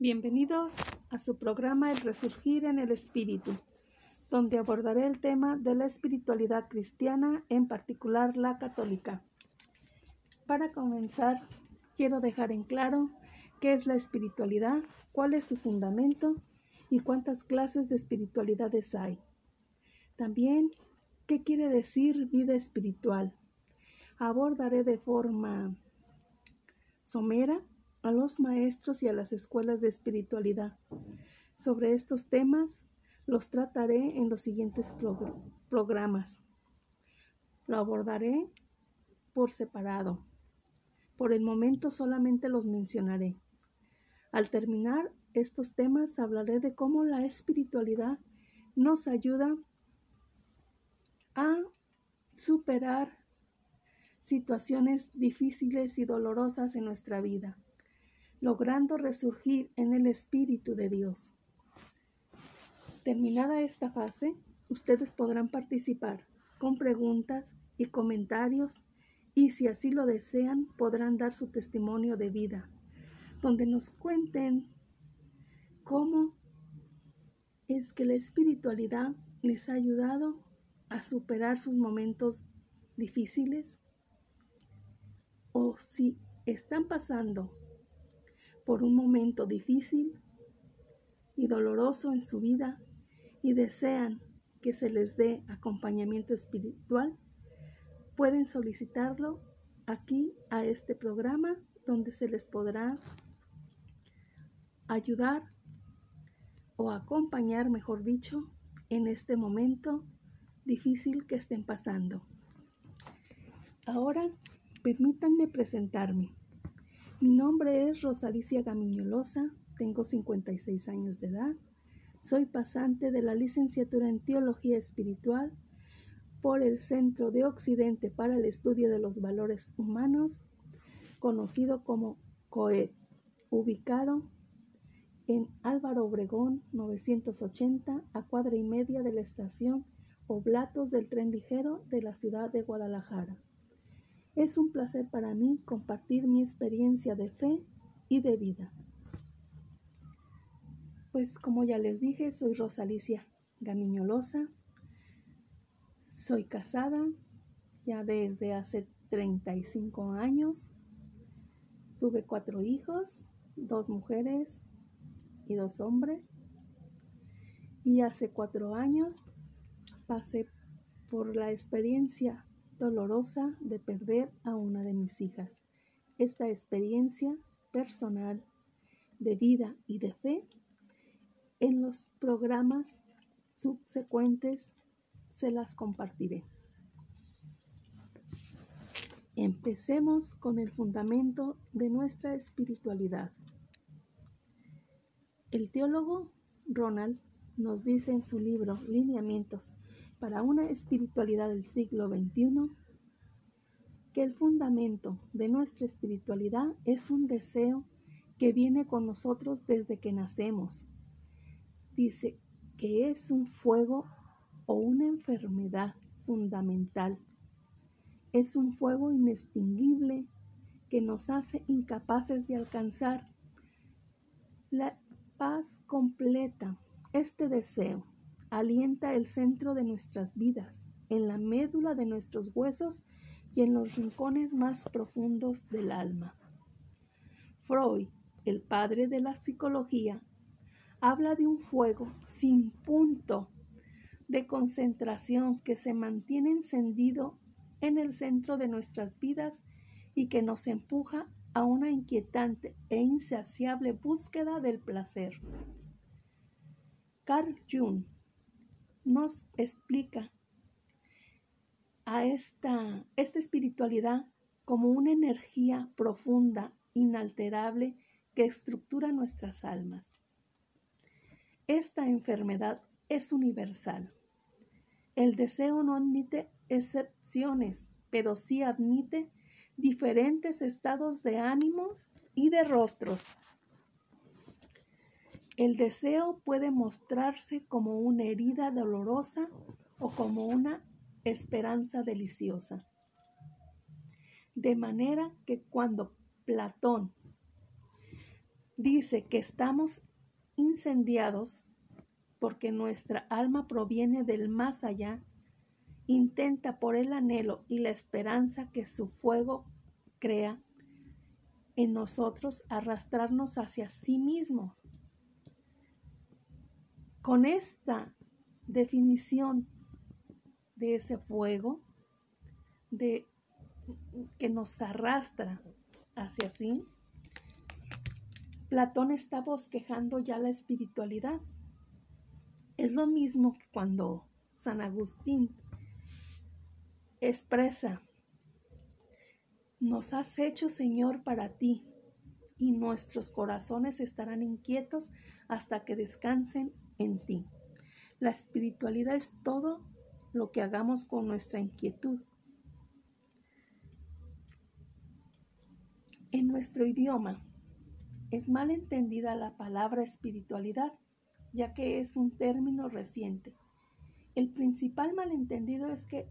Bienvenidos a su programa El Resurgir en el Espíritu, donde abordaré el tema de la espiritualidad cristiana, en particular la católica. Para comenzar, quiero dejar en claro qué es la espiritualidad, cuál es su fundamento y cuántas clases de espiritualidades hay. También, qué quiere decir vida espiritual. Abordaré de forma somera a los maestros y a las escuelas de espiritualidad. Sobre estos temas los trataré en los siguientes programas. Lo abordaré por separado. Por el momento solamente los mencionaré. Al terminar estos temas hablaré de cómo la espiritualidad nos ayuda a superar situaciones difíciles y dolorosas en nuestra vida logrando resurgir en el Espíritu de Dios. Terminada esta fase, ustedes podrán participar con preguntas y comentarios y si así lo desean podrán dar su testimonio de vida, donde nos cuenten cómo es que la espiritualidad les ha ayudado a superar sus momentos difíciles o si están pasando por un momento difícil y doloroso en su vida y desean que se les dé acompañamiento espiritual, pueden solicitarlo aquí a este programa donde se les podrá ayudar o acompañar, mejor dicho, en este momento difícil que estén pasando. Ahora, permítanme presentarme. Mi nombre es Rosalicia Gamiñolosa, tengo 56 años de edad, soy pasante de la licenciatura en Teología Espiritual por el Centro de Occidente para el Estudio de los Valores Humanos, conocido como COED, ubicado en Álvaro Obregón 980 a cuadra y media de la estación Oblatos del tren ligero de la ciudad de Guadalajara. Es un placer para mí compartir mi experiencia de fe y de vida. Pues como ya les dije, soy Rosalicia Gamiñolosa. Soy casada ya desde hace 35 años. Tuve cuatro hijos, dos mujeres y dos hombres. Y hace cuatro años pasé por la experiencia dolorosa de perder a una de mis hijas. Esta experiencia personal de vida y de fe en los programas subsecuentes se las compartiré. Empecemos con el fundamento de nuestra espiritualidad. El teólogo Ronald nos dice en su libro Lineamientos para una espiritualidad del siglo XXI que el fundamento de nuestra espiritualidad es un deseo que viene con nosotros desde que nacemos. Dice que es un fuego o una enfermedad fundamental. Es un fuego inextinguible que nos hace incapaces de alcanzar la paz completa. Este deseo alienta el centro de nuestras vidas, en la médula de nuestros huesos y en los rincones más profundos del alma. Freud, el padre de la psicología, habla de un fuego sin punto de concentración que se mantiene encendido en el centro de nuestras vidas y que nos empuja a una inquietante e insaciable búsqueda del placer. Carl Jung nos explica a esta, esta espiritualidad como una energía profunda, inalterable, que estructura nuestras almas. Esta enfermedad es universal. El deseo no admite excepciones, pero sí admite diferentes estados de ánimos y de rostros. El deseo puede mostrarse como una herida dolorosa o como una esperanza deliciosa. De manera que cuando Platón dice que estamos incendiados porque nuestra alma proviene del más allá, intenta por el anhelo y la esperanza que su fuego crea en nosotros arrastrarnos hacia sí mismo. Con esta definición de ese fuego, de que nos arrastra hacia sí, Platón está bosquejando ya la espiritualidad. Es lo mismo que cuando San Agustín expresa, nos has hecho Señor para ti y nuestros corazones estarán inquietos hasta que descansen en ti. La espiritualidad es todo lo que hagamos con nuestra inquietud. En nuestro idioma es mal entendida la palabra espiritualidad, ya que es un término reciente. El principal malentendido es que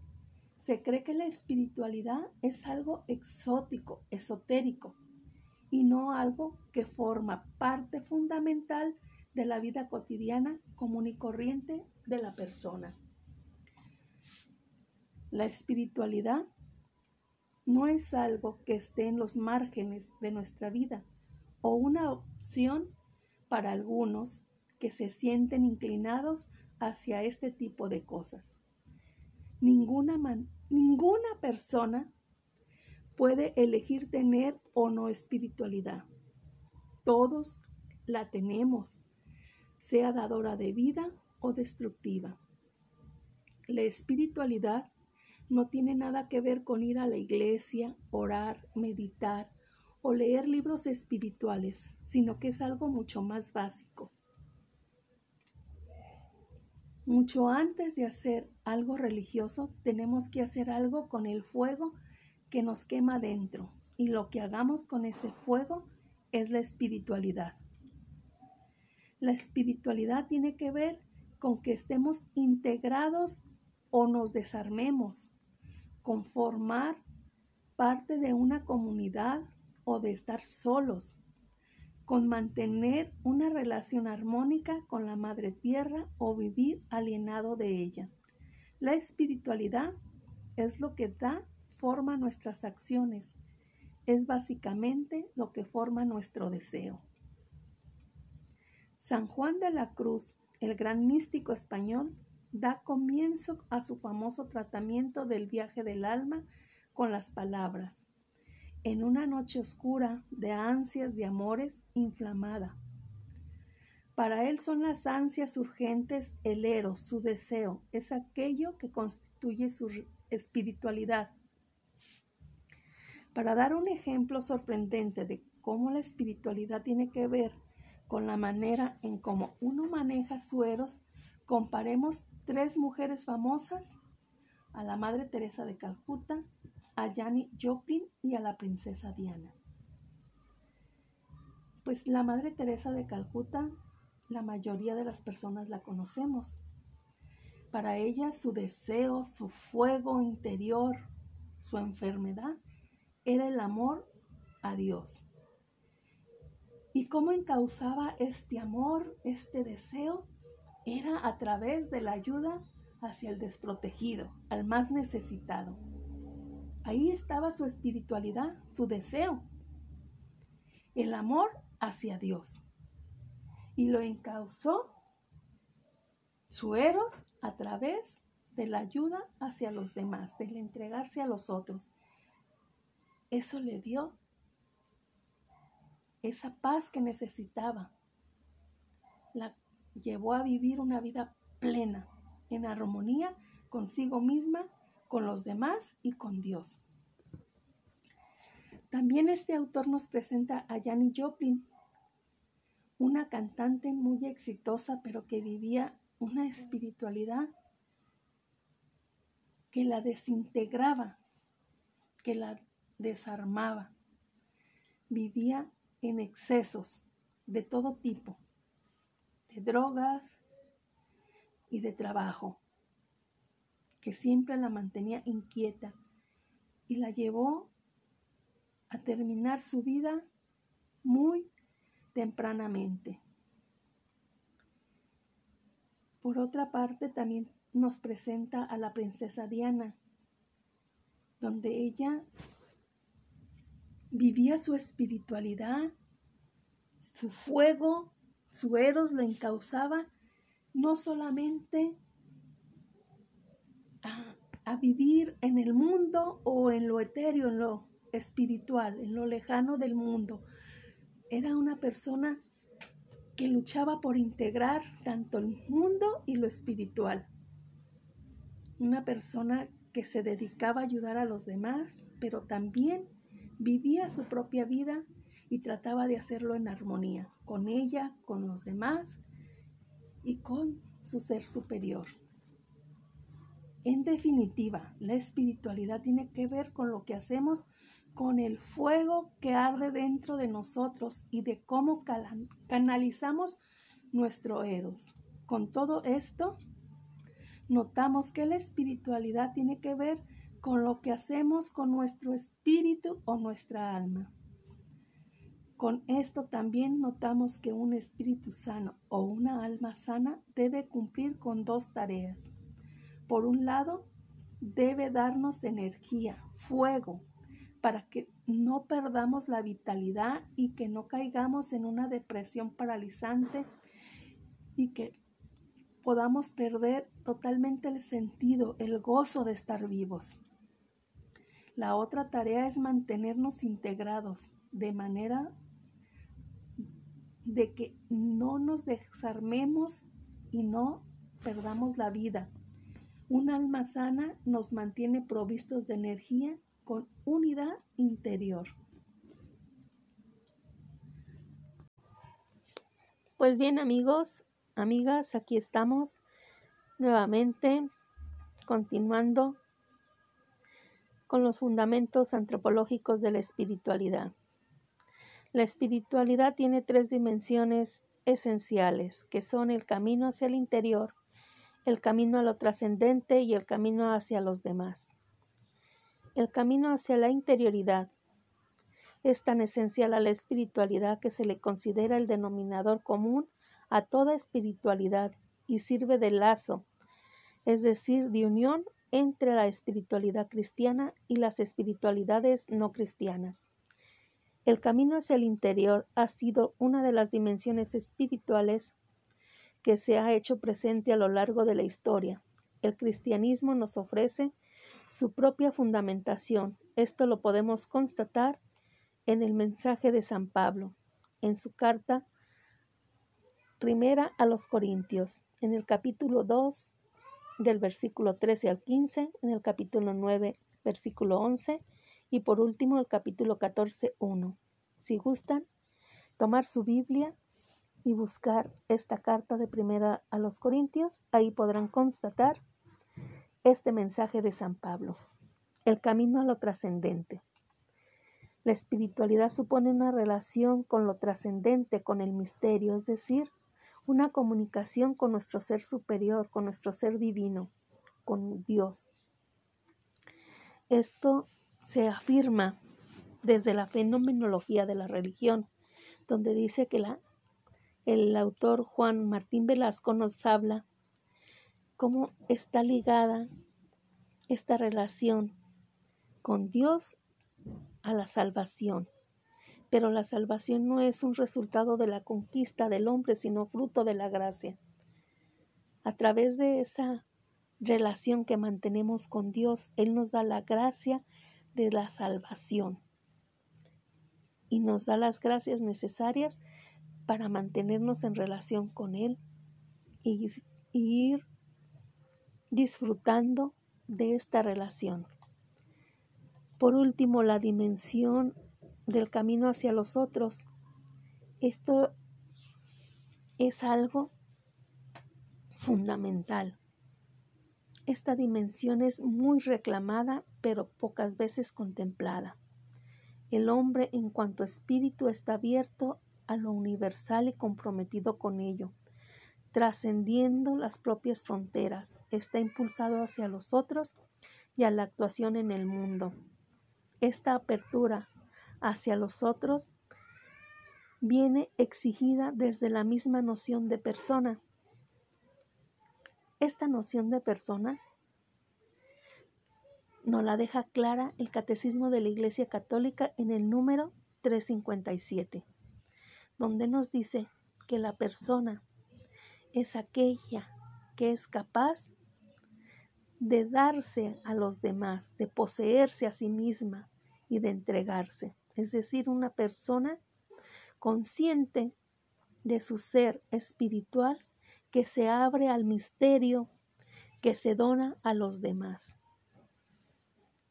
se cree que la espiritualidad es algo exótico, esotérico, y no algo que forma parte fundamental de la vida cotidiana común y corriente de la persona. La espiritualidad no es algo que esté en los márgenes de nuestra vida o una opción para algunos que se sienten inclinados hacia este tipo de cosas. Ninguna, ninguna persona puede elegir tener o no espiritualidad. Todos la tenemos, sea dadora de vida o destructiva. La espiritualidad no tiene nada que ver con ir a la iglesia, orar, meditar o leer libros espirituales, sino que es algo mucho más básico. Mucho antes de hacer algo religioso, tenemos que hacer algo con el fuego que nos quema dentro. Y lo que hagamos con ese fuego es la espiritualidad. La espiritualidad tiene que ver con que estemos integrados o nos desarmemos, con formar parte de una comunidad o de estar solos, con mantener una relación armónica con la Madre Tierra o vivir alienado de ella. La espiritualidad es lo que da forma a nuestras acciones, es básicamente lo que forma nuestro deseo. San Juan de la Cruz, el gran místico español, da comienzo a su famoso tratamiento del viaje del alma con las palabras, en una noche oscura de ansias de amores inflamada. Para él son las ansias urgentes el eros, su deseo, es aquello que constituye su espiritualidad. Para dar un ejemplo sorprendente de cómo la espiritualidad tiene que ver con la manera en cómo uno maneja su eros, comparemos tres mujeres famosas a la Madre Teresa de Calcuta, a Janis Joplin y a la princesa Diana. Pues la Madre Teresa de Calcuta, la mayoría de las personas la conocemos. Para ella su deseo, su fuego interior, su enfermedad, era el amor a Dios. ¿Y cómo encauzaba este amor, este deseo? Era a través de la ayuda hacia el desprotegido, al más necesitado. Ahí estaba su espiritualidad, su deseo, el amor hacia Dios. Y lo encauzó su eros a través de la ayuda hacia los demás, del entregarse a los otros. Eso le dio esa paz que necesitaba. La llevó a vivir una vida plena, en armonía consigo misma con los demás y con Dios. También este autor nos presenta a Janis Joplin, una cantante muy exitosa, pero que vivía una espiritualidad que la desintegraba, que la desarmaba. Vivía en excesos de todo tipo, de drogas y de trabajo que siempre la mantenía inquieta y la llevó a terminar su vida muy tempranamente. Por otra parte, también nos presenta a la princesa Diana, donde ella vivía su espiritualidad, su fuego, su eros lo encauzaba no solamente a, a, vivir en el mundo o en lo etéreo, en lo espiritual, en lo lejano del mundo. Era una persona que luchaba por integrar tanto el mundo y lo espiritual. Una persona que se dedicaba a ayudar a los demás, pero también vivía su propia vida y trataba de hacerlo en armonía con ella, con los demás y con su ser superior. En definitiva, la espiritualidad tiene que ver con lo que hacemos con el fuego que arde dentro de nosotros y de cómo canalizamos nuestro eros. Con todo esto, notamos que la espiritualidad tiene que ver con lo que hacemos con nuestro espíritu o nuestra alma. Con esto también notamos que un espíritu sano o una alma sana debe cumplir con dos tareas. Por un lado, debe darnos energía, fuego, para que no perdamos la vitalidad y que no caigamos en una depresión paralizante y que podamos perder totalmente el sentido, el gozo de estar vivos. La otra tarea es mantenernos integrados de manera de que no nos desarmemos y no perdamos la vida. Un alma sana nos mantiene provistos de energía con unidad interior. Pues bien amigos, amigas, aquí estamos nuevamente continuando con los fundamentos antropológicos de la espiritualidad. La espiritualidad tiene tres dimensiones esenciales, que son el camino hacia el interior, el camino a lo trascendente y el camino hacia los demás. El camino hacia la interioridad es tan esencial a la espiritualidad que se le considera el denominador común a toda espiritualidad y sirve de lazo, es decir, de unión entre la espiritualidad cristiana y las espiritualidades no cristianas. El camino hacia el interior ha sido una de las dimensiones espirituales que se ha hecho presente a lo largo de la historia. El cristianismo nos ofrece su propia fundamentación. Esto lo podemos constatar en el mensaje de San Pablo, en su carta primera a los Corintios, en el capítulo 2 del versículo 13 al 15, en el capítulo 9, versículo 11 y por último el capítulo 14, 1. Si gustan, tomar su Biblia y buscar esta carta de primera a los Corintios, ahí podrán constatar este mensaje de San Pablo, el camino a lo trascendente. La espiritualidad supone una relación con lo trascendente, con el misterio, es decir, una comunicación con nuestro ser superior, con nuestro ser divino, con Dios. Esto se afirma desde la fenomenología de la religión, donde dice que la, el autor Juan Martín Velasco nos habla cómo está ligada esta relación con Dios a la salvación. Pero la salvación no es un resultado de la conquista del hombre, sino fruto de la gracia. A través de esa relación que mantenemos con Dios, Él nos da la gracia de la salvación y nos da las gracias necesarias para mantenernos en relación con Él y, ir disfrutando de esta relación. Por último, la dimensión del camino hacia los otros. Esto es algo fundamental. Esta dimensión es muy reclamada, pero pocas veces contemplada. El hombre en cuanto espíritu está abierto a lo universal y comprometido con ello, trascendiendo las propias fronteras, está impulsado hacia los otros y a la actuación en el mundo. Esta apertura hacia los otros viene exigida desde la misma noción de persona. Esta noción de persona nos la deja clara el Catecismo de la Iglesia Católica en el número 357, donde nos dice que la persona es aquella que es capaz de darse a los demás, de poseerse a sí misma y de entregarse. Es decir, una persona consciente de su ser espiritual que se abre al misterio, que se dona a los demás.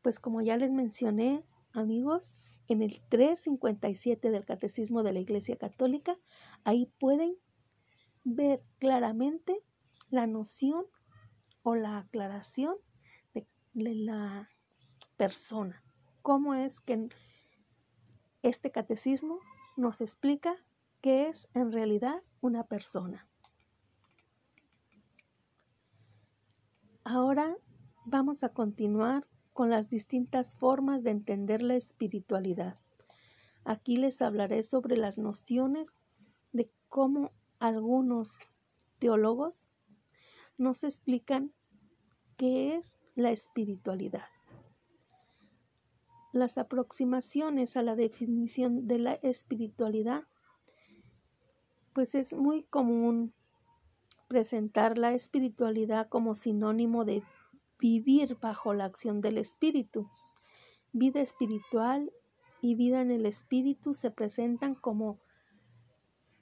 Pues como ya les mencioné, amigos, en el 357 del Catecismo de la Iglesia Católica, ahí pueden ver claramente la noción o la aclaración de, la persona. Cómo es que este catecismo nos explica qué es en realidad una persona. Ahora vamos a continuar con las distintas formas de entender la espiritualidad. Aquí les hablaré sobre las nociones de cómo algunos teólogos nos explican qué es la espiritualidad. Las aproximaciones a la definición de la espiritualidad, pues es muy común presentar la espiritualidad como sinónimo de vivir bajo la acción del espíritu. Vida espiritual y vida en el espíritu se presentan como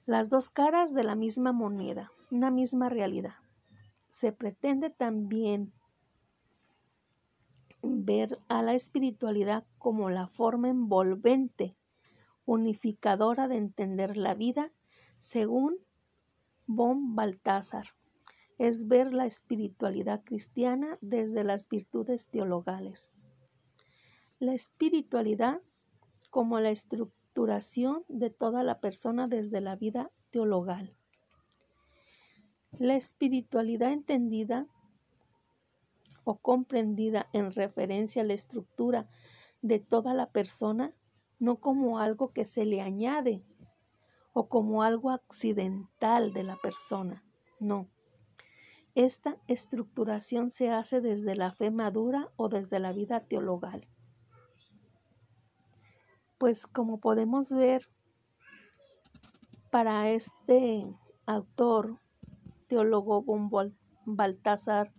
las dos caras de la misma moneda, una misma realidad se pretende también ver a la espiritualidad como la forma envolvente, unificadora de entender la vida, según von Baltasar. Es ver la espiritualidad cristiana desde las virtudes teologales. La espiritualidad como la estructuración de toda la persona desde la vida teologal. La espiritualidad entendida o comprendida en referencia a la estructura de toda la persona, no como algo que se le añade o como algo accidental de la persona, no. Esta estructuración se hace desde la fe madura o desde la vida teologal. Pues como podemos ver, para este autor teólogo Baltasar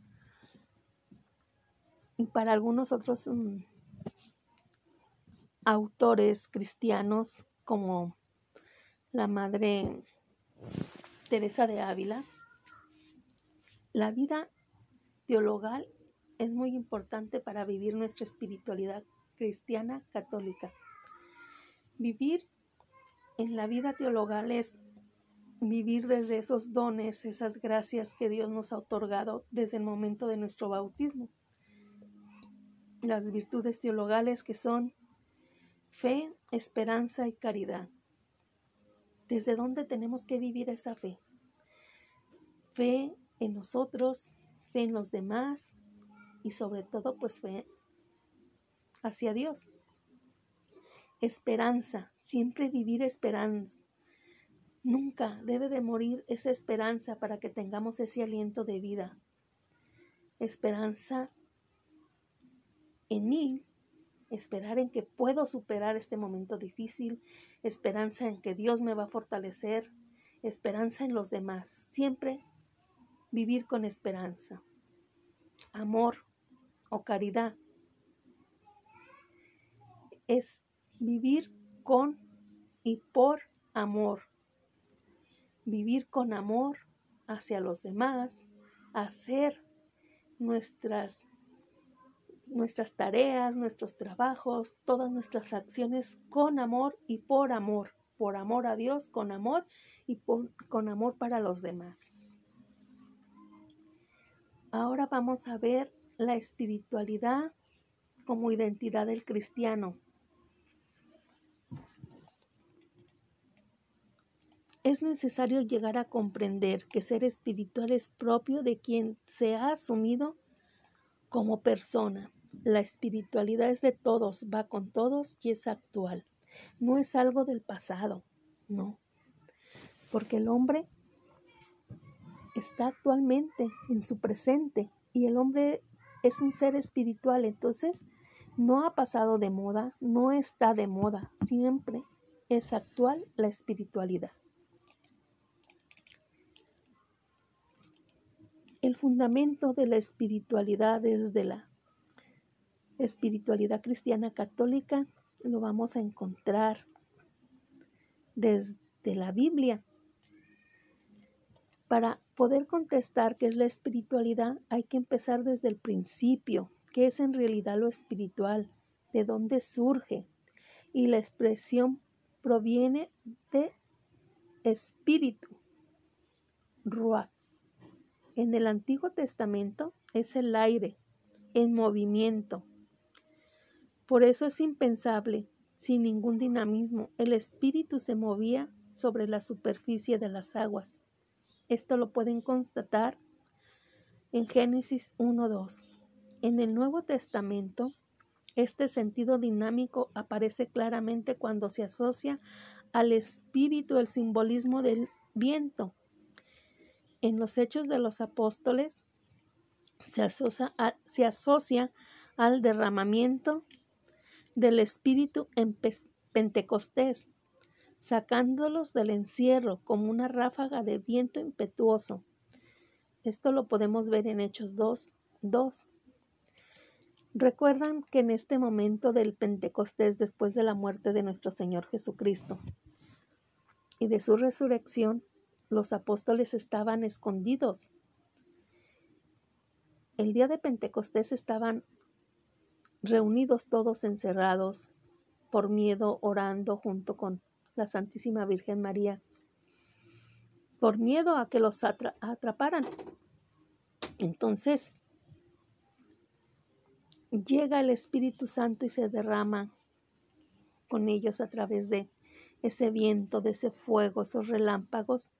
y para algunos otros mm, autores cristianos como la madre Teresa de Ávila, la vida teologal es muy importante para vivir nuestra espiritualidad cristiana católica. Vivir en la vida teologal es vivir desde esos dones, esas gracias que Dios nos ha otorgado desde el momento de nuestro bautismo. Las virtudes teologales que son fe, esperanza y caridad. ¿Desde dónde tenemos que vivir esa fe? Fe en nosotros, fe en los demás y sobre todo pues fe hacia Dios. Esperanza, siempre vivir esperanza Nunca debe de morir esa esperanza para que tengamos ese aliento de vida. Esperanza en mí, esperar en que puedo superar este momento difícil, esperanza en que Dios me va a fortalecer, esperanza en los demás, siempre vivir con esperanza, amor o caridad. Es vivir con y por amor vivir con amor hacia los demás, hacer nuestras nuestras tareas, nuestros trabajos, todas nuestras acciones con amor y por amor, por amor a Dios, con amor y con amor para los demás. Ahora vamos a ver la espiritualidad como identidad del cristiano. Es necesario llegar a comprender que ser espiritual es propio de quien se ha asumido como persona. La espiritualidad es de todos, va con todos y es actual. No es algo del pasado, no. porque el hombre está actualmente en su presente y el hombre es un ser espiritual, entonces no ha pasado de moda, no está de moda, siempre es actual la espiritualidad. El fundamento de la espiritualidad desde la espiritualidad cristiana católica lo vamos a encontrar desde la Biblia. Para poder contestar qué es la espiritualidad hay que empezar desde el principio, qué es en realidad lo espiritual, de dónde surge. Y la expresión proviene de espíritu, ruach. En el Antiguo Testamento es el aire en movimiento. Por eso es impensable, sin ningún dinamismo, el espíritu se movía sobre la superficie de las aguas. Esto lo pueden constatar en Génesis 1.2. En el Nuevo Testamento, este sentido dinámico aparece claramente cuando se asocia al espíritu el simbolismo del viento. En los Hechos de los Apóstoles se asocia, se asocia al derramamiento del espíritu en Pentecostés sacándolos del encierro como una ráfaga de viento impetuoso. Esto lo podemos ver en Hechos 2, 2. Recuerdan que en este momento del Pentecostés, después de la muerte de nuestro Señor Jesucristo y de su resurrección, los apóstoles estaban escondidos. El día de Pentecostés estaban reunidos todos encerrados por miedo, orando junto con la Santísima Virgen María, por miedo a que los atraparan. Entonces, llega el Espíritu Santo y se derrama con ellos a través de ese viento, de ese fuego, esos relámpagos,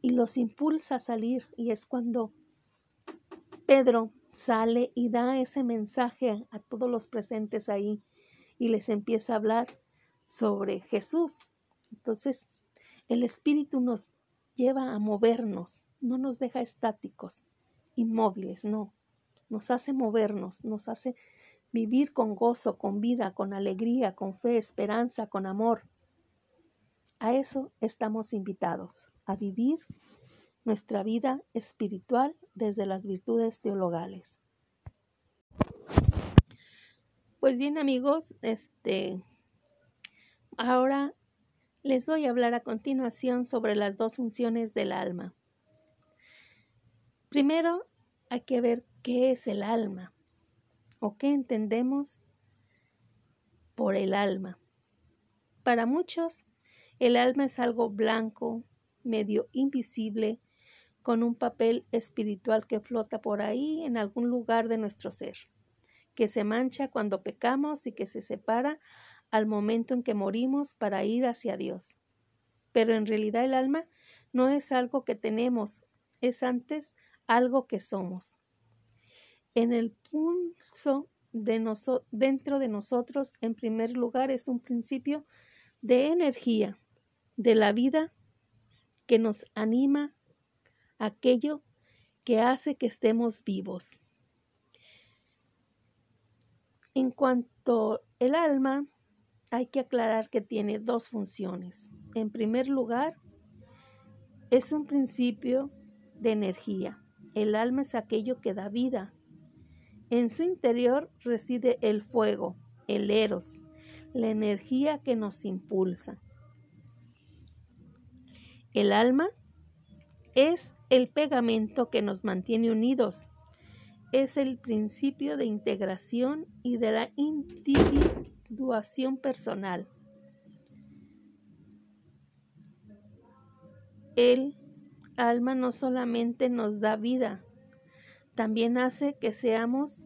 y los impulsa a salir. Y es cuando Pedro sale y da ese mensaje a todos los presentes ahí y les empieza a hablar sobre Jesús. Entonces, el Espíritu nos lleva a movernos, no nos deja estáticos, inmóviles, no. Nos hace movernos, nos hace vivir con gozo, con vida, con alegría, con fe, esperanza, con amor. A eso estamos invitados, a vivir nuestra vida espiritual desde las virtudes teologales. Pues bien amigos, este ahora les voy a hablar a continuación sobre las dos funciones del alma. Primero, hay que ver qué es el alma o qué entendemos por el alma. Para muchos, el alma es algo blanco, medio invisible, con un papel espiritual que flota por ahí en algún lugar de nuestro ser, que se mancha cuando pecamos y que se separa al momento en que morimos para ir hacia Dios. Pero en realidad el alma no es algo que tenemos, es antes algo que somos. En el pulso de dentro de nosotros, en primer lugar, es un principio de energía, de la vida que nos anima, aquello que hace que estemos vivos. En cuanto el alma hay que aclarar que tiene dos funciones. En primer lugar, es un principio de energía. El alma es aquello que da vida. En su interior reside el fuego, el eros, la energía que nos impulsa. El alma es el pegamento que nos mantiene unidos. Es el principio de integración y de la individualidad personal. El alma no solamente nos da vida, también hace que seamos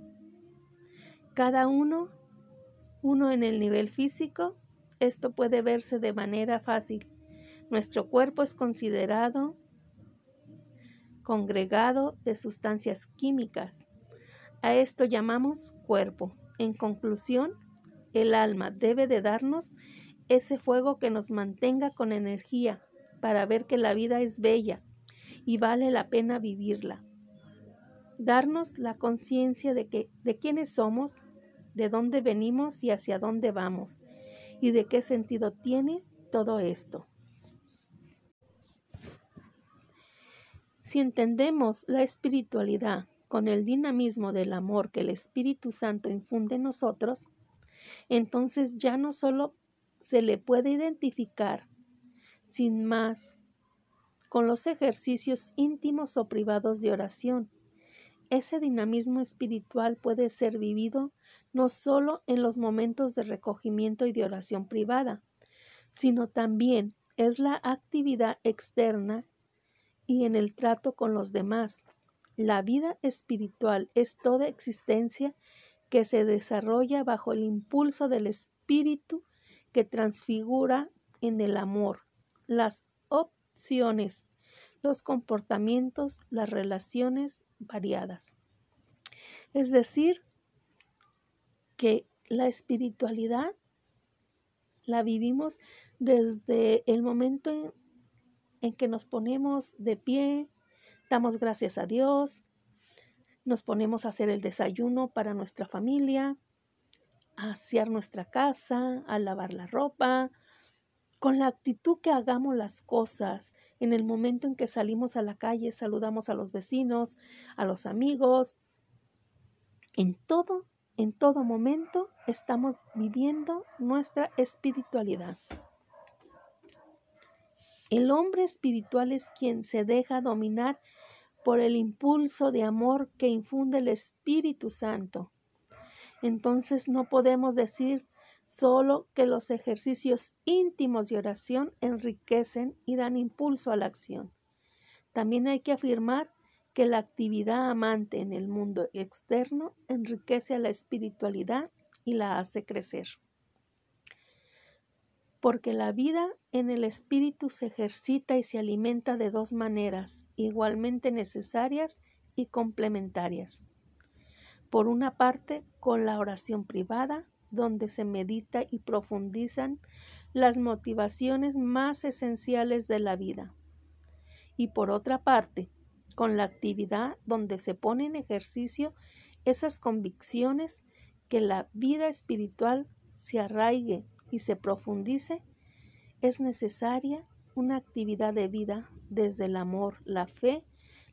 cada uno, uno en el nivel físico. Esto puede verse de manera fácil. Nuestro cuerpo es considerado congregado de sustancias químicas. A esto llamamos cuerpo. En conclusión, el alma debe de darnos ese fuego que nos mantenga con energía, para ver que la vida es bella y vale la pena vivirla. Darnos la conciencia de que de quiénes somos, de dónde venimos y hacia dónde vamos, y de qué sentido tiene todo esto. Si entendemos la espiritualidad con el dinamismo del amor que el Espíritu Santo infunde en nosotros, entonces ya no solo se le puede identificar sin más con los ejercicios íntimos o privados de oración. Ese dinamismo espiritual puede ser vivido no solo en los momentos de recogimiento y de oración privada, sino también es la actividad externa y en el trato con los demás. La vida espiritual es toda existencia que se desarrolla bajo el impulso del espíritu que transfigura en el amor, las opciones, los comportamientos, las relaciones variadas. Es decir, que la espiritualidad la vivimos desde el momento en, en, que nos ponemos de pie, damos gracias a Dios, nos ponemos a hacer el desayuno para nuestra familia, a asear nuestra casa, a lavar la ropa, con la actitud que hagamos las cosas. En el momento en que salimos a la calle, saludamos a los vecinos, a los amigos. En todo, en todo momento estamos viviendo nuestra espiritualidad. El hombre espiritual es quien se deja dominar por el impulso de amor que infunde el Espíritu Santo entonces no podemos decir solo que los ejercicios íntimos de oración enriquecen y dan impulso a la acción. También hay que afirmar que la actividad amante en el mundo externo enriquece a la espiritualidad y la hace crecer. Porque la vida en el espíritu se ejercita y se alimenta de dos maneras igualmente necesarias y complementarias. Por una parte, con la oración privada, donde se medita y profundizan las motivaciones más esenciales de la vida. Y por otra parte, con la actividad donde se pone en ejercicio esas convicciones que la vida espiritual se arraigue y se profundice, es necesaria una actividad de vida desde el amor, la fe,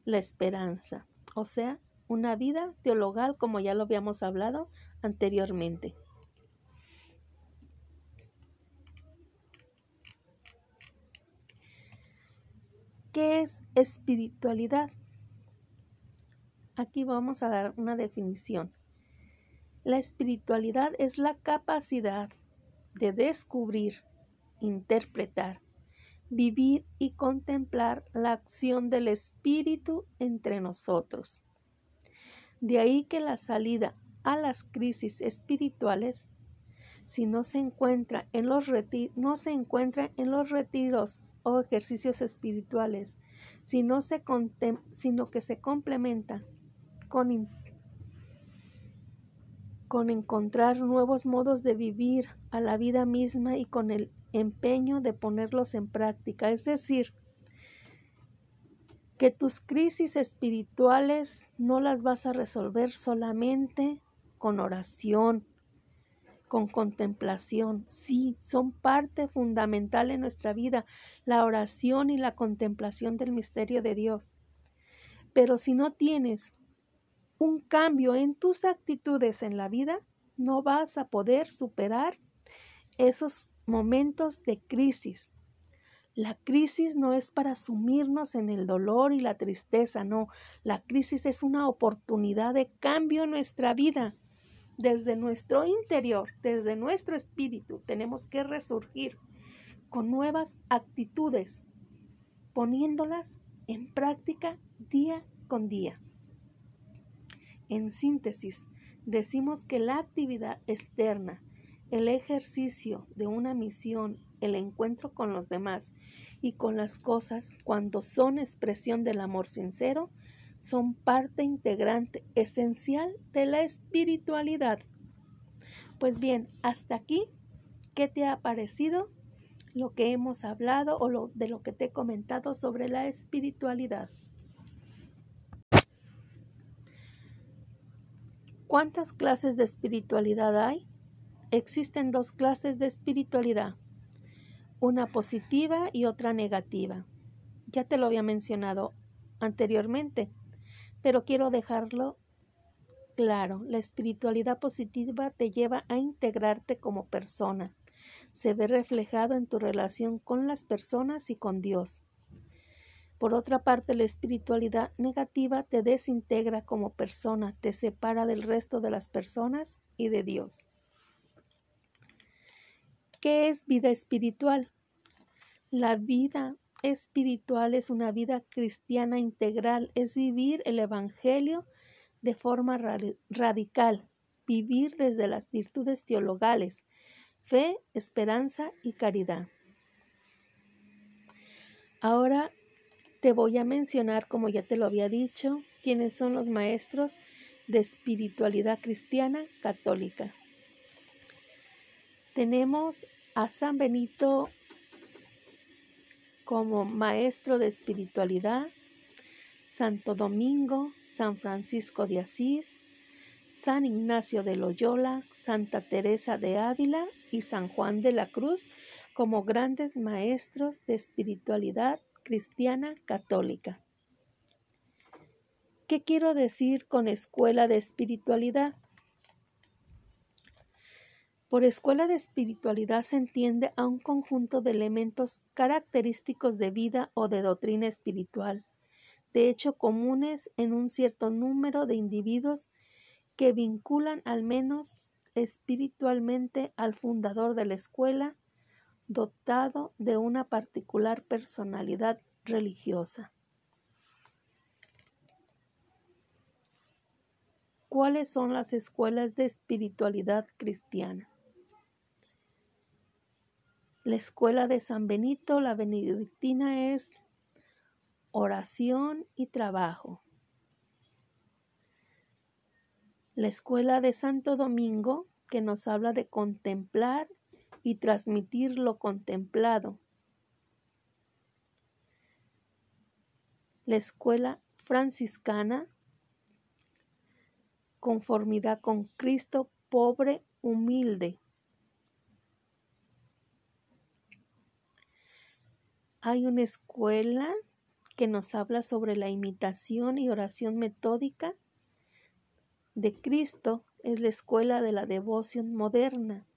la esperanza, o sea, una vida teologal como ya lo habíamos hablado anteriormente. ¿Qué es espiritualidad? Aquí vamos a dar una definición. La espiritualidad es la capacidad de descubrir, interpretar, vivir y contemplar la acción del Espíritu entre nosotros. De ahí que la salida a las crisis espirituales, si no se encuentra en los, no se encuentra en los retiros o ejercicios espirituales, sino, sino que se complementa con, con encontrar nuevos modos de vivir a la vida misma y con el empeño de ponerlos en práctica. Es decir, que tus crisis espirituales no las vas a resolver solamente con oración, con contemplación. Sí, son parte fundamental en nuestra vida, la oración y la contemplación del misterio de Dios. Pero si no tienes un cambio en tus actitudes en la vida, no vas a poder superar esos momentos de crisis, la crisis no es para sumirnos en el dolor y la tristeza, no. La crisis es una oportunidad de cambio en nuestra vida. Desde nuestro interior, desde nuestro espíritu, tenemos que resurgir con nuevas actitudes, poniéndolas en práctica día con día. En síntesis, decimos que la actividad externa, el ejercicio de una misión el encuentro con los demás y con las cosas cuando son expresión del amor sincero, son parte integrante esencial de la espiritualidad. Pues bien, hasta aquí, ¿qué te ha parecido lo que hemos hablado o lo, de lo que te he comentado sobre la espiritualidad. ¿Cuántas clases de espiritualidad hay? Existen dos clases de espiritualidad, una positiva y otra negativa. Ya te lo había mencionado anteriormente, pero quiero dejarlo claro. La espiritualidad positiva te lleva a integrarte como persona. Se ve reflejado en tu relación con las personas y con Dios. Por otra parte, la espiritualidad negativa te desintegra como persona, te separa del resto de las personas y de Dios. ¿Qué es vida espiritual? La vida espiritual es una vida cristiana integral, es vivir el Evangelio de forma radical, vivir desde las virtudes teologales, fe, esperanza y caridad. Ahora te voy a mencionar, como ya te lo había dicho, quiénes son los maestros de espiritualidad cristiana católica. Tenemos a San Benito como maestro de espiritualidad, Santo Domingo, San Francisco de Asís, San Ignacio de Loyola, Santa Teresa de Ávila y San Juan de la Cruz como grandes maestros de espiritualidad cristiana católica. ¿Qué quiero decir con escuela de espiritualidad? Por escuela de espiritualidad se entiende a un conjunto de elementos característicos de vida o de doctrina espiritual, de hecho comunes en un cierto número de individuos que vinculan al menos espiritualmente al fundador de la escuela dotado de una particular personalidad religiosa. ¿Cuáles son las escuelas de espiritualidad cristiana? La escuela de San Benito, la benedictina, es oración y trabajo. La escuela de Santo Domingo, que nos habla de contemplar y transmitir lo contemplado. La escuela franciscana, conformidad con Cristo, pobre, humilde. Hay una escuela que nos habla sobre la imitación y oración metódica de Cristo, es la escuela de la devoción moderna.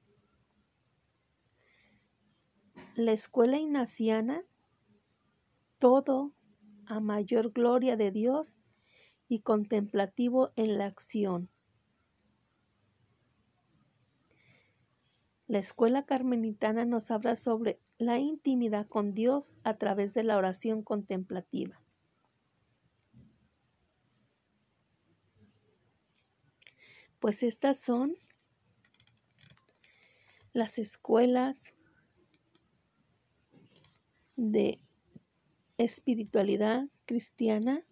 La escuela ignaciana, todo a mayor gloria de Dios y contemplativo en la acción. La escuela carmelitana nos habla sobre la intimidad con Dios a través de la oración contemplativa. Pues estas son las escuelas de espiritualidad cristiana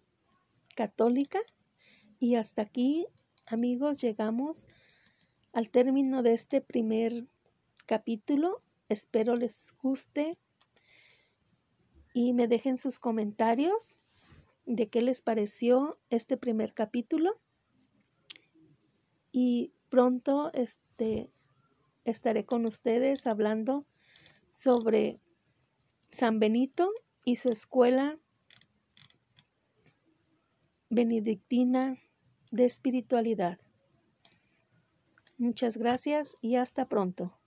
católica. Y hasta aquí, amigos, llegamos al término de este primer capítulo. Espero les guste y me dejen sus comentarios de qué les pareció este primer capítulo. Y pronto este, estaré con ustedes hablando sobre San Benito y su escuela benedictina de espiritualidad. Muchas gracias y hasta pronto.